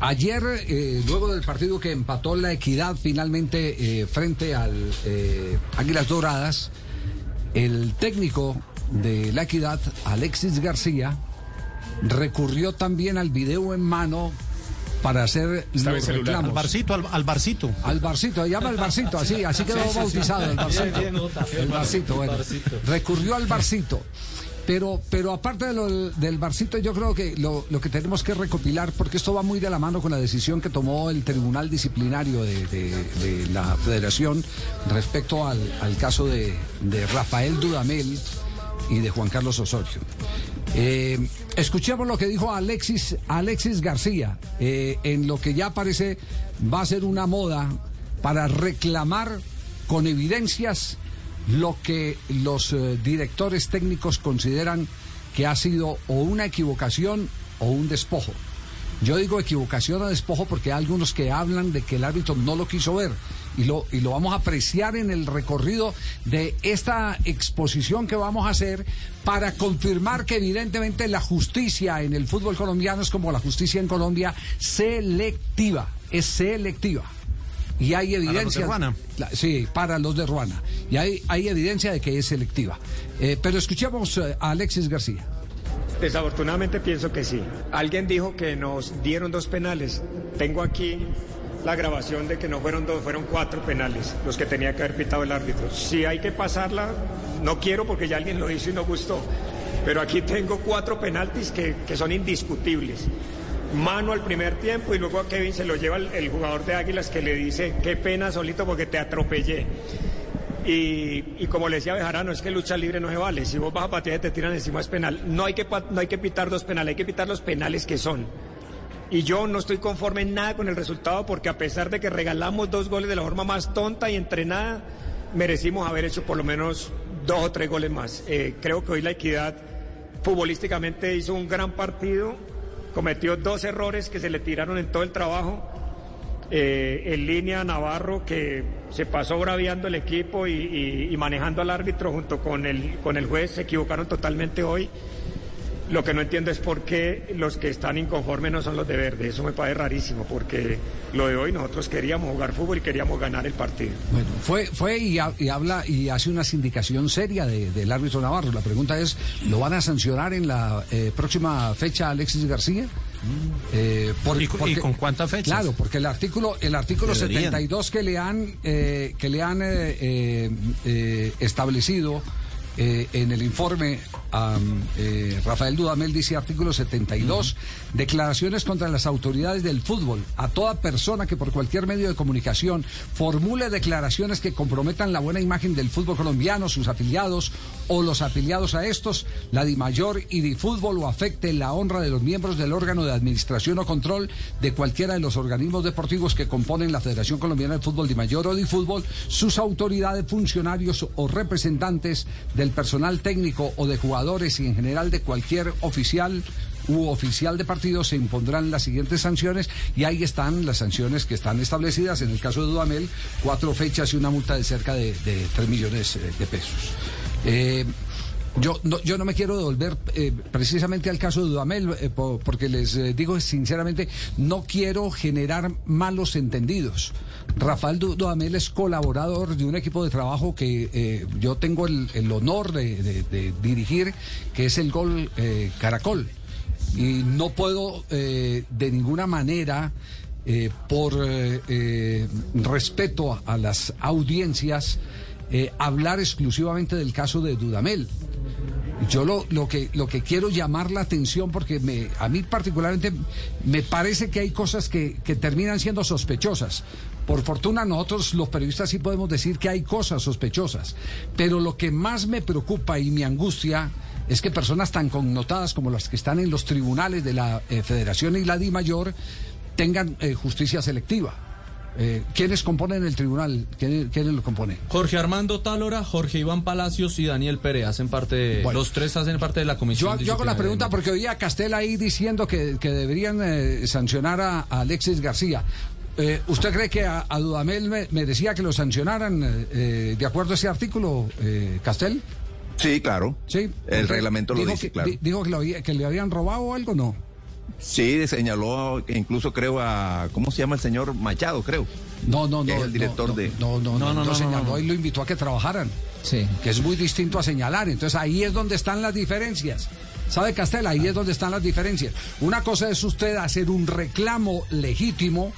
ayer, eh, luego del partido que empató la equidad finalmente eh, frente al eh, Águilas Doradas, el técnico de la equidad, Alexis García, recurrió también al video en mano para hacer los reclamos. Al barcito, al, al barcito. Al barcito, se llama el barcito, así, así quedó bautizado el barcito. El barcito, bueno. Recurrió al barcito. Pero, pero aparte de lo, del barcito, yo creo que lo, lo, que tenemos que recopilar, porque esto va muy de la mano con la decisión que tomó el Tribunal Disciplinario de, de, la Federación respecto al, al caso de, de, Rafael Dudamel y de Juan Carlos Osorio. Eh, escuchemos lo que dijo Alexis, Alexis García, eh, en lo que ya parece va a ser una moda para reclamar con evidencias lo que los eh, directores técnicos consideran que ha sido o una equivocación o un despojo. Yo digo equivocación o despojo porque hay algunos que hablan de que el árbitro no lo quiso ver y lo, y lo vamos a apreciar en el recorrido de esta exposición que vamos a hacer para confirmar que evidentemente la justicia en el fútbol colombiano es como la justicia en Colombia, selectiva, es selectiva y hay evidencia. Para la, sí, para los de Ruana. Y hay, hay evidencia de que es selectiva. Eh, pero escuchemos eh, a Alexis García. Desafortunadamente pienso que sí. Alguien dijo que nos dieron dos penales. Tengo aquí la grabación de que no fueron dos, fueron cuatro penales los que tenía que haber pitado el árbitro. Si hay que pasarla, no quiero porque ya alguien lo hizo y no gustó. Pero aquí tengo cuatro penaltis que, que son indiscutibles mano al primer tiempo y luego a Kevin se lo lleva el, jugador de Águilas que le dice, qué pena solito porque te atropellé. Y, y, como le decía Bejarano, es que lucha libre no se vale. Si vos vas a patear y te tiran encima es penal. No hay, que, no hay que pitar dos penales, hay que pitar los penales que son. Y yo no estoy conforme en nada con el resultado porque a pesar de que regalamos dos goles de la forma más tonta y entrenada, merecimos haber hecho por lo menos dos o tres goles más. Eh, creo que hoy la equidad futbolísticamente hizo un gran partido cometió dos errores que se le tiraron en todo el trabajo. Eh, en línea Navarro que se pasó braviando el equipo y, y, y, manejando al árbitro junto con el, con el juez se equivocaron totalmente hoy. Lo que no entiendo es por qué los que están inconformes no son los de verde. Eso me parece rarísimo, porque lo de hoy nosotros queríamos jugar fútbol y queríamos ganar el partido. Bueno, fue, fue y, y habla y hace una sindicación seria de, del árbitro Navarro. La pregunta es, ¿lo van a sancionar en la eh, próxima fecha Alexis García? Eh, por, ¿Y, porque, ¿Y, con cuántas fechas? Claro, porque el artículo, el artículo 72 que le han, eh, que le han eh, en el informe Um, eh, Rafael Dudamel dice artículo 72, uh -huh. declaraciones contra las autoridades del fútbol. A toda persona que por cualquier medio de comunicación formule declaraciones que comprometan la buena imagen del fútbol colombiano, sus afiliados o los afiliados a estos, la DIMAYOR y DIFútbol o afecte la honra de los miembros del órgano de administración o control de cualquiera de los organismos deportivos que componen la Federación Colombiana de Fútbol DIMAYOR o DIFútbol, sus autoridades, funcionarios o representantes del personal técnico o de jugadores y en general de cualquier oficial u oficial de partido se impondrán las siguientes sanciones y ahí están las sanciones que están establecidas. En el caso de Dudamel, cuatro fechas y una multa de cerca de, de 3 millones de pesos. Eh, yo no, yo no me quiero devolver eh, precisamente al caso de Dudamel, eh, por, porque les eh, digo sinceramente, no quiero generar malos entendidos. Rafael Dudamel es colaborador de un equipo de trabajo que eh, yo tengo el, honor de, dirigir, que es el Gol Caracol. Y no puedo de ninguna manera, por respeto a, las audiencias, hablar exclusivamente del caso de Dudamel. Yo lo, que, quiero llamar la atención, porque a mí particularmente me parece que hay cosas que, terminan siendo sospechosas. Por fortuna nosotros los periodistas sí podemos decir que hay cosas sospechosas, pero lo que más me preocupa y me angustia es que personas tan connotadas como las que están en los tribunales de la eh, Federación y la Di Mayor tengan eh, justicia selectiva. Eh, ¿Quiénes componen el tribunal? ¿Quiénes, ¿Quiénes, lo componen? Jorge Armando Tálora, Jorge Iván Palacios y Daniel Pérez hacen parte, bueno, los tres hacen parte de la comisión. Yo, yo hago la pregunta porque oía a Castel ahí diciendo que, que deberían eh, sancionar a, a, Alexis García. Eh, ¿Usted cree que a, a Dudamel me, merecía que lo sancionaran eh, de acuerdo a ese artículo, eh, Castel? Sí, claro. Sí. El reglamento lo dice, que, claro. Dijo que, lo, que, le habían robado o algo, ¿no? Sí, señaló incluso creo a, ¿cómo se llama el señor Machado, creo? No, no, no. Es el director de... No, no, no, no, no, señaló y lo invitó a que trabajaran. Sí. Que es muy distinto a señalar. Entonces ahí es donde están las diferencias. ¿Sabe, Castel? Ahí es donde están las diferencias. Una cosa es usted hacer un reclamo legítimo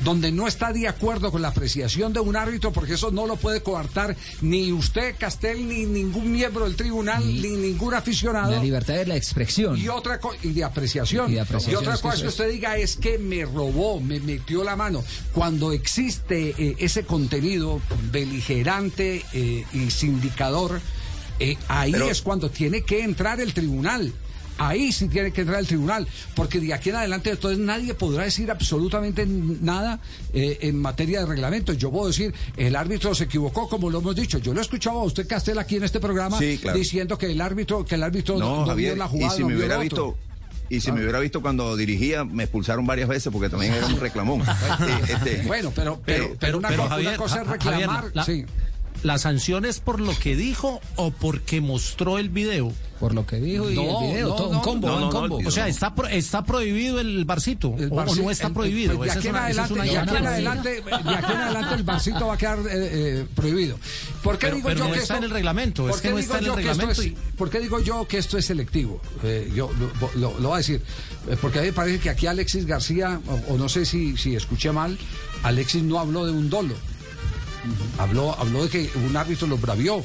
donde no está de acuerdo con la apreciación de un árbitro, porque eso no lo puede coartar ni usted, Castel, ni ningún miembro del tribunal, ni, ningún aficionado. La libertad de la expresión. Y otra y de apreciación. Y, otra cosa que, usted diga es que me robó, me metió la mano. Cuando existe eh, ese contenido beligerante eh, y sindicador, eh, ahí es cuando tiene que entrar el tribunal. Ahí sí tiene que entrar el tribunal, porque de aquí en adelante entonces nadie podrá decir absolutamente nada eh, en materia de reglamento. Yo puedo decir, el árbitro se equivocó, como lo hemos dicho. Yo lo he escuchado a usted, Castel, aquí en este programa, diciendo que el árbitro, que el árbitro no, vio la jugada. Y si me hubiera visto. Y si me hubiera visto cuando dirigía, me expulsaron varias veces porque también era un reclamón. Eh, este, bueno, pero, pero, pero, una, cosa es reclamar. sí. ¿La sanción es por lo que dijo o porque mostró el video? Por lo que dijo y el video, todo un combo, un combo. o sea, está está prohibido el barcito o, no está prohibido. de, aquí en adelante, de, aquí en adelante, de aquí en adelante el barcito va a quedar eh, eh, prohibido. ¿Por qué digo yo no que está en el reglamento? Es que no está en el reglamento. ¿Por qué digo yo que esto es selectivo? Eh, yo lo, lo, voy a decir. Porque a mí me parece que aquí Alexis García, o, o no sé si, si escuché mal, Alexis no habló de un dolo. Habló, habló de que un árbitro lo bravió.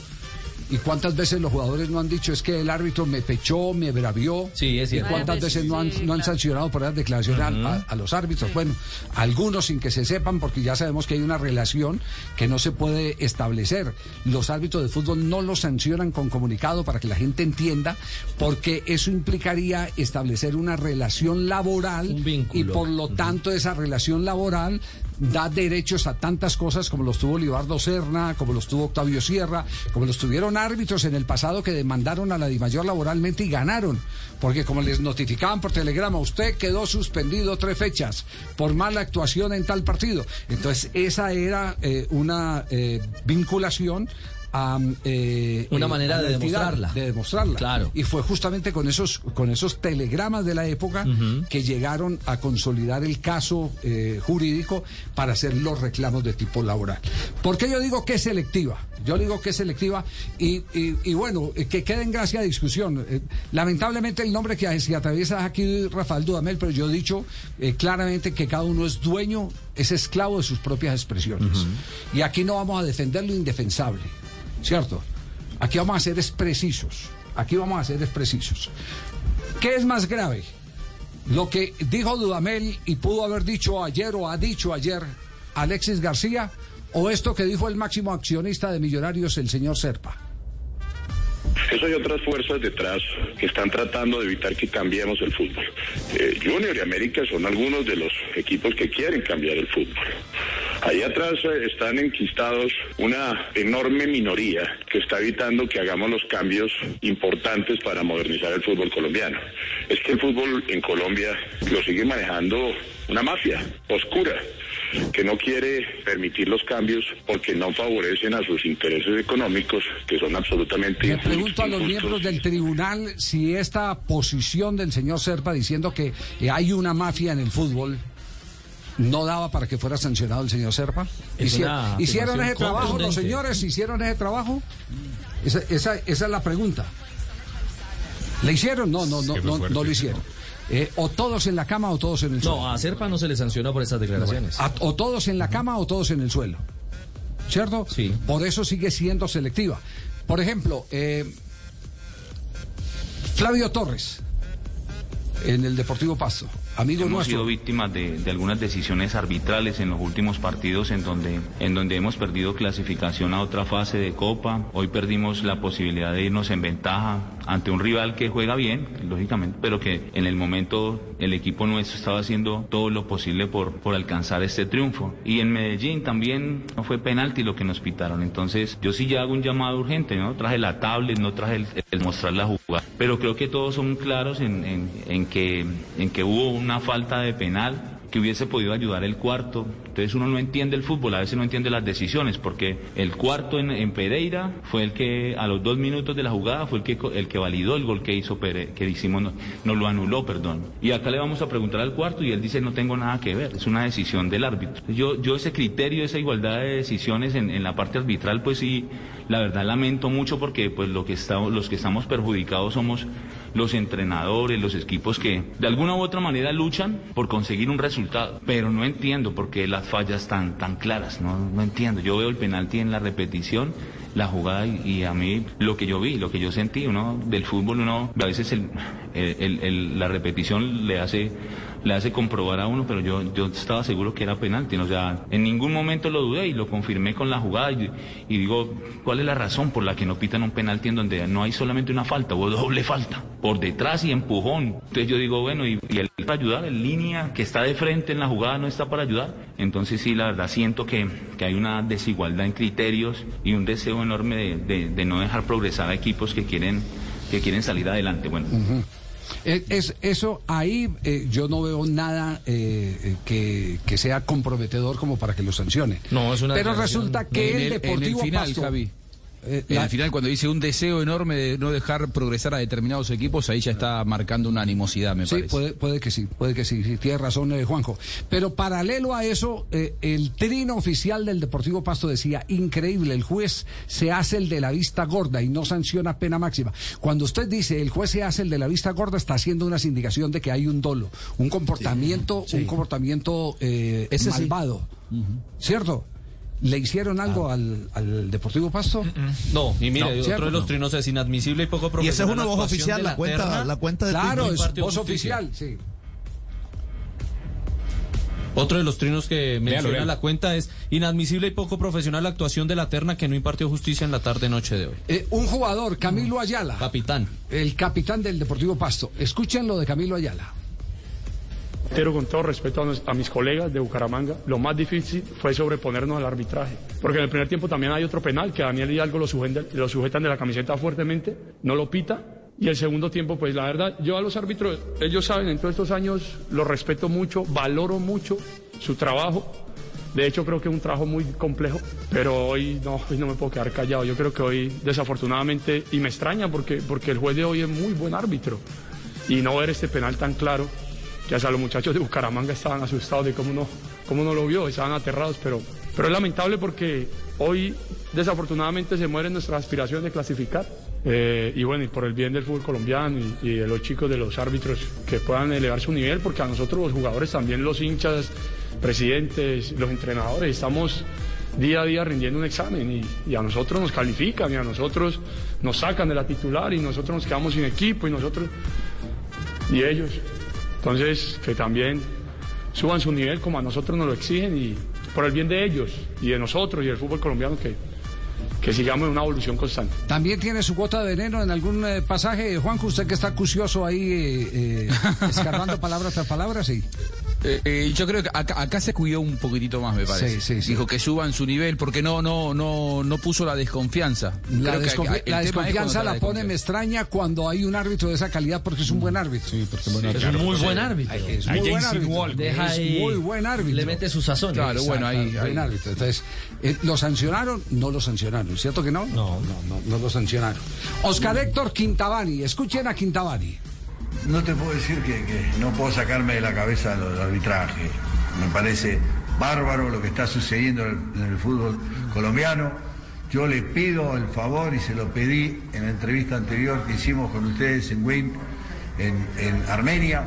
¿Y cuántas veces los jugadores no han dicho es que el árbitro me pechó, me bravió? Sí, es cierto. ¿Y cuántas veces no han, no han sancionado por esas declaraciones a, los árbitros? Bueno, algunos sin que se sepan, porque ya sabemos que hay una relación que no se puede establecer. Los árbitros de fútbol no los sancionan con comunicado para que la gente entienda, porque eso implicaría establecer una relación laboral y por lo tanto esa relación laboral da derechos a tantas cosas como los tuvo Libardo Serna, como los tuvo Octavio Sierra, como los tuvieron árbitros en el pasado que demandaron a la Dimayor laboralmente y ganaron. Porque como les notificaban por telegrama, usted quedó suspendido tres fechas por mala actuación en tal partido. Entonces esa era eh, una eh, vinculación eh, una manera de demostrarla. De demostrarla. Claro. Y fue justamente con esos, con esos telegramas de la época que llegaron a consolidar el caso eh, jurídico para hacer los reclamos de tipo laboral. ¿Por qué yo digo que es selectiva? Yo digo que es selectiva y, y, bueno, eh, que quede en gracia de discusión. lamentablemente el nombre que se atraviesa aquí Rafael Dudamel, pero yo he dicho claramente que cada uno es dueño, es esclavo de sus propias expresiones. Y aquí no vamos a defender lo indefensable. ¿Cierto? Aquí vamos a ser precisos. Aquí vamos a ser precisos. ¿Qué es más grave? Lo que dijo Dudamel y pudo haber dicho ayer o ha dicho ayer Alexis García o esto que dijo el máximo accionista de Millonarios, el señor Serpa. Eso hay otras fuerzas detrás que están tratando de evitar que cambiemos el fútbol. Eh, Junior y América son algunos de los equipos que quieren cambiar el fútbol. Ahí atrás eh, están enquistados una enorme minoría que está evitando que hagamos los cambios importantes para modernizar el fútbol colombiano. Es que el fútbol en Colombia lo sigue manejando una mafia oscura que no quiere permitir los cambios porque no favorecen a sus intereses económicos, que son absolutamente... Le pregunto a los miembros del tribunal si esta posición del señor Serpa diciendo que hay una mafia en el fútbol no daba para que fuera sancionado el señor Serpa. ¿Hicieron, ese trabajo los señores? ¿Hicieron ese trabajo? Esa, esa, es la pregunta. ¿Le hicieron? No, no, no, no, no lo hicieron. Eh, o todos en la cama o todos en el suelo. No, a Serpa no se le sancionó por esas declaraciones. o todos en la cama o todos en el suelo. ¿Cierto? Sí. Por eso sigue siendo selectiva. Por ejemplo, eh, Flavio Torres, en el Deportivo Pasto. Hemos sido víctimas de, algunas decisiones arbitrales en los últimos partidos en donde, en donde hemos perdido clasificación a otra fase de Copa. Hoy perdimos la posibilidad de irnos en ventaja ante un rival que juega bien, lógicamente, pero que en el momento el equipo nuestro estaba haciendo todo lo posible por, por alcanzar este triunfo. Y en Medellín también no fue penalti lo que nos pitaron. Entonces yo sí ya hago un llamado urgente, ¿no? Traje la tablet, no traje el, mostrar la jugada. Pero creo que todos son claros en, en, que, en que hubo una falta de penal que hubiese podido ayudar el cuarto. Entonces uno no entiende el fútbol, a veces no entiende las decisiones, porque el cuarto en, Pereira fue el que a los dos minutos de la jugada fue el que, el que validó el gol que hizo Pere, que hicimos, no, no, lo anuló, perdón. Y acá le vamos a preguntar al cuarto y él dice no tengo nada que ver, es una decisión del árbitro. Yo, ese criterio, esa igualdad de decisiones en, la parte arbitral, pues sí, la verdad lamento mucho porque pues lo que estamos, los que estamos perjudicados somos los entrenadores, los equipos que de alguna u otra manera luchan por conseguir un resultado. Pero no entiendo por qué las fallas tan, tan claras, no, no entiendo. Yo veo el penalti en la repetición la jugada y, a mí lo que yo vi, lo que yo sentí, uno del fútbol, uno a veces el, el, la repetición le hace le hace comprobar a uno, pero yo, yo estaba seguro que era penalti. O sea, en ningún momento lo dudé y lo confirmé con la jugada y, digo, ¿cuál es la razón por la que no pitan un penalti en donde no hay solamente una falta, o doble falta? Por detrás y empujón. Entonces yo digo, bueno, y, y el para ayudar, en línea, que está de frente en la jugada, no está para ayudar. Entonces sí, la verdad siento que, que hay una desigualdad en criterios y un deseo enorme de, de, no dejar progresar a equipos que quieren, que quieren salir adelante. Bueno. Es, eso ahí eh, yo no veo nada eh, que, que, sea comprometedor como para que lo sancione. No, es una Pero resulta que el, Deportivo final, Javi. Eh, al final, cuando dice un deseo enorme de no dejar progresar a determinados equipos, ahí ya está marcando una animosidad, me parece. Sí, puede, puede que sí, puede que sí, sí tiene razón eh, Juanjo. Pero paralelo a eso, eh, el trino oficial del Deportivo Pasto decía, increíble, el juez se hace el de la vista gorda y no sanciona pena máxima. Cuando usted dice el juez se hace el de la vista gorda, está haciendo una indicación de que hay un dolo, un comportamiento, un comportamiento malvado. ¿Cierto? ¿Le hicieron algo ah. al, Deportivo Pasto? Mm, mm. No, y mire, otro de los trinos es inadmisible y poco profesional. Y esa es una voz oficial, la, cuenta, la cuenta de Claro, es voz oficial, sí. Otro de los trinos que menciona la cuenta es inadmisible y poco profesional la actuación de la terna que no impartió justicia en la tarde-noche de hoy. Eh, un jugador, Camilo Ayala. Capitán. El capitán del Deportivo Pasto. Escuchen lo de Camilo Ayala. Pero con todo respeto a, mis colegas de Bucaramanga, lo más difícil fue sobreponernos al arbitraje. Porque en el primer tiempo también hay otro penal que Daniel Hidalgo lo sujetan, lo sujetan de la camiseta fuertemente, no lo pita. Y el segundo tiempo, pues la verdad, yo a los árbitros, ellos saben, en todos estos años los respeto mucho, valoro mucho su trabajo. De hecho, creo que es un trabajo muy complejo, pero hoy no, hoy no me puedo quedar callado. Yo creo que hoy, desafortunadamente, y me extraña porque, porque el juez de hoy es muy buen árbitro. Y no ver este penal tan claro, que hasta los muchachos de Bucaramanga estaban asustados de cómo no, cómo no lo vio, estaban aterrados, pero, pero es lamentable porque hoy desafortunadamente se mueren nuestras aspiraciones de clasificar. Eh, y bueno, y por el bien del fútbol colombiano y, de los chicos, de los árbitros, que puedan elevar su nivel, porque a nosotros los jugadores, también los hinchas, presidentes, los entrenadores, estamos día a día rindiendo un examen y, a nosotros nos califican y a nosotros nos sacan de la titular y nosotros nos quedamos sin equipo y nosotros y ellos entonces, que también suban su nivel como a nosotros nos lo exigen y por el bien de ellos y de nosotros y del fútbol colombiano que, que sigamos en una evolución constante. ¿También tiene su cuota de veneno en algún eh, pasaje, Juanjo? Usted que está acucioso ahí, eh, eh escarbando palabras tras palabras, sí. Eh, eh, yo creo que acá, se cuidó un poquitito más, me parece. Dijo que suban su nivel porque no no no no puso la desconfianza. La, desconfianza la, pone me extraña cuando hay un árbitro de esa calidad porque es un buen árbitro. Sí, porque es un muy buen árbitro. Es muy buen árbitro. es muy buen árbitro. Le mete su sazón. Claro, bueno, ahí, buen árbitro. Entonces, eh, ¿lo sancionaron? No lo sancionaron, ¿cierto que no? No, no, no, no lo sancionaron. Oscar Héctor Quintabani, escuchen a Quintabani no te puedo decir que, no puedo sacarme de la cabeza el arbitraje. Me parece bárbaro lo que está sucediendo en el, fútbol colombiano. Yo le pido el favor y se lo pedí en la entrevista anterior que hicimos con ustedes en Wayne, en, Armenia,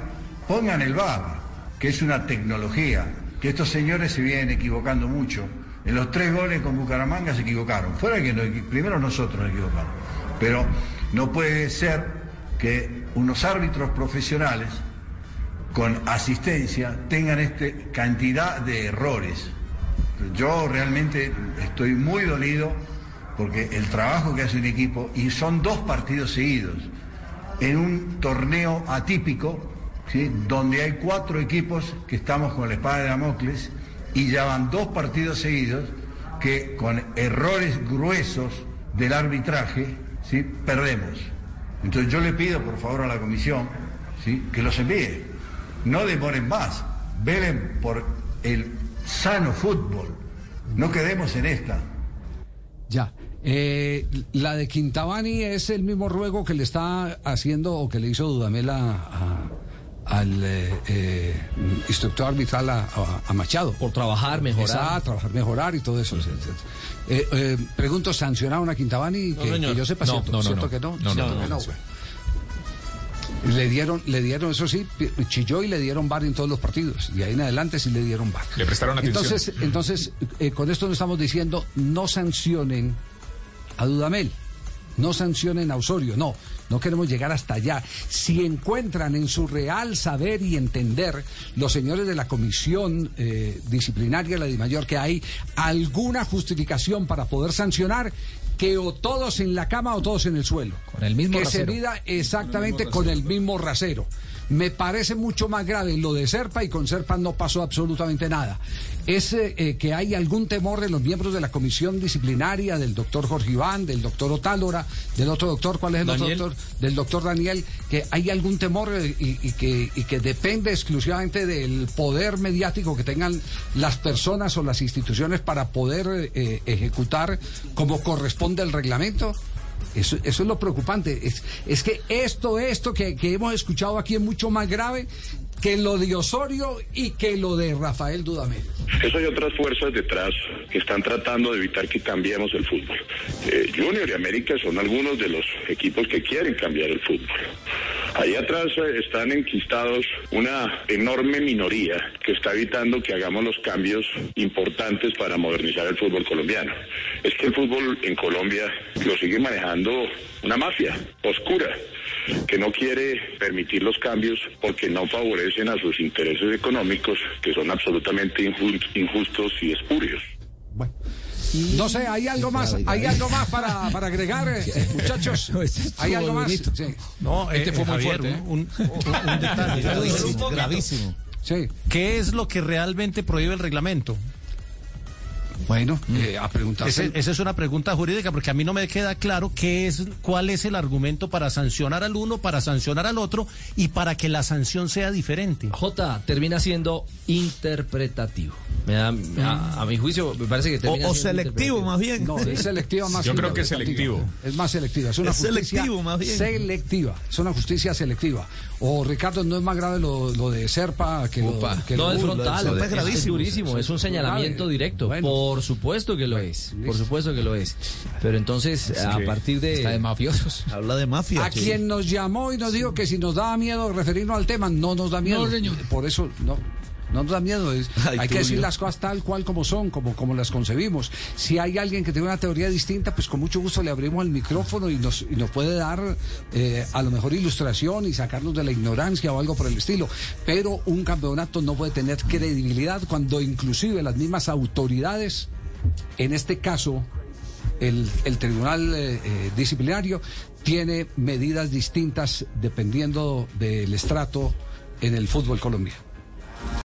pongan el VAR, que es una tecnología, que estos señores se vienen equivocando mucho. En los tres goles con Bucaramanga se equivocaron. Fuera que primero nosotros nos equivocamos. Pero no puede ser que unos árbitros profesionales con asistencia tengan este cantidad de errores. Yo realmente estoy muy dolido porque el trabajo que hace un equipo, y son dos partidos seguidos, en un torneo atípico, ¿sí? donde hay cuatro equipos que estamos con la espada de Damocles, y ya van dos partidos seguidos que con errores gruesos del arbitraje, ¿sí? perdemos. Entonces yo le pido por favor a la comisión ¿sí? que los envíe. No demoren más. velen por el sano fútbol. No quedemos en esta. Ya. Eh, la de Quintabani es el mismo ruego que le está haciendo o que le hizo Dudamel al eh, eh, instructor arbitral a, Machado. Por trabajar, mejorar. trabajar, mejorar y todo eso. pregunto, ¿sancionaron a Quintabani? que, yo sepa, no, ¿cierto, ¿cierto que no? No, no, le dieron, le dieron, eso sí, chilló y le dieron bar en todos los partidos. Y ahí en adelante sí le dieron bar. Le prestaron atención. Entonces, entonces con esto no estamos diciendo no sancionen a Dudamel. No sancionen a Osorio, no, no queremos llegar hasta allá. Si encuentran en su real saber y entender los señores de la comisión eh, disciplinaria de la DIMAYOR que hay alguna justificación para poder sancionar, que o todos en la cama o todos en el suelo. Con el mismo que se mida exactamente con el mismo rasero. Me parece mucho más grave lo de Serpa y con Serpa no pasó absolutamente nada. Es eh, eh, que hay algún temor de los miembros de la comisión disciplinaria, del doctor Jorge Iván, del doctor Otálora, del otro doctor, ¿cuál es el otro doctor? Del doctor Daniel, que hay algún temor eh, y, que, y que depende exclusivamente del poder mediático que tengan las personas o las instituciones para poder ejecutar como corresponde el reglamento. Eso, eso, es lo preocupante. Es, es que esto, esto que, que, hemos escuchado aquí es mucho más grave que lo de Osorio y que lo de Rafael Dudamel. Eso hay otras fuerzas detrás que están tratando de evitar que cambiemos el fútbol. Eh, Junior y América son algunos de los equipos que quieren cambiar el fútbol. Ahí atrás eh, están enquistados una enorme minoría que está evitando que hagamos los cambios importantes para modernizar el fútbol colombiano. Es que el fútbol en Colombia lo sigue manejando una mafia oscura que no quiere permitir los cambios porque no favorecen a sus intereses económicos que son absolutamente injustos y espurios. Bueno. No sé, ¿hay algo más, ¿hay algo más para, agregar, eh, muchachos? ¿Hay algo más? No, este fue muy fuerte. Un, detalle gravísimo. Sí. ¿Qué es lo que realmente prohíbe el reglamento? Bueno, eh, a preguntar. Esa es una pregunta jurídica porque a mí no me queda claro qué es, cuál es el argumento para sancionar al uno, para sancionar al otro y para que la sanción sea diferente. J termina siendo interpretativo. Me da, a, mi juicio me parece que termina o, o selectivo más bien. No, es selectiva más. Yo creo que es selectivo. Es más selectiva. Es una justicia selectivo más bien. Selectiva. Es una justicia selectiva. O Ricardo no es más grave lo, de Serpa que lo, que no es frontal. es, gravísimo. durísimo. Es un señalamiento directo. Por supuesto que lo es. Por supuesto que lo es. Pero entonces, a partir de. Está de mafiosos. Habla de mafia. A quien nos llamó y nos dijo que si nos daba miedo referirnos al tema, no nos da miedo. Por eso, no. No nos da miedo, hay que decir las cosas tal cual como son, como, como las concebimos. Si hay alguien que tiene una teoría distinta, pues con mucho gusto le abrimos el micrófono y nos, y nos puede dar eh, a lo mejor ilustración y sacarnos de la ignorancia o algo por el estilo. Pero un campeonato no puede tener credibilidad cuando inclusive las mismas autoridades, en este caso el, tribunal eh, eh, disciplinario, tiene medidas distintas dependiendo del estrato en el fútbol colombiano.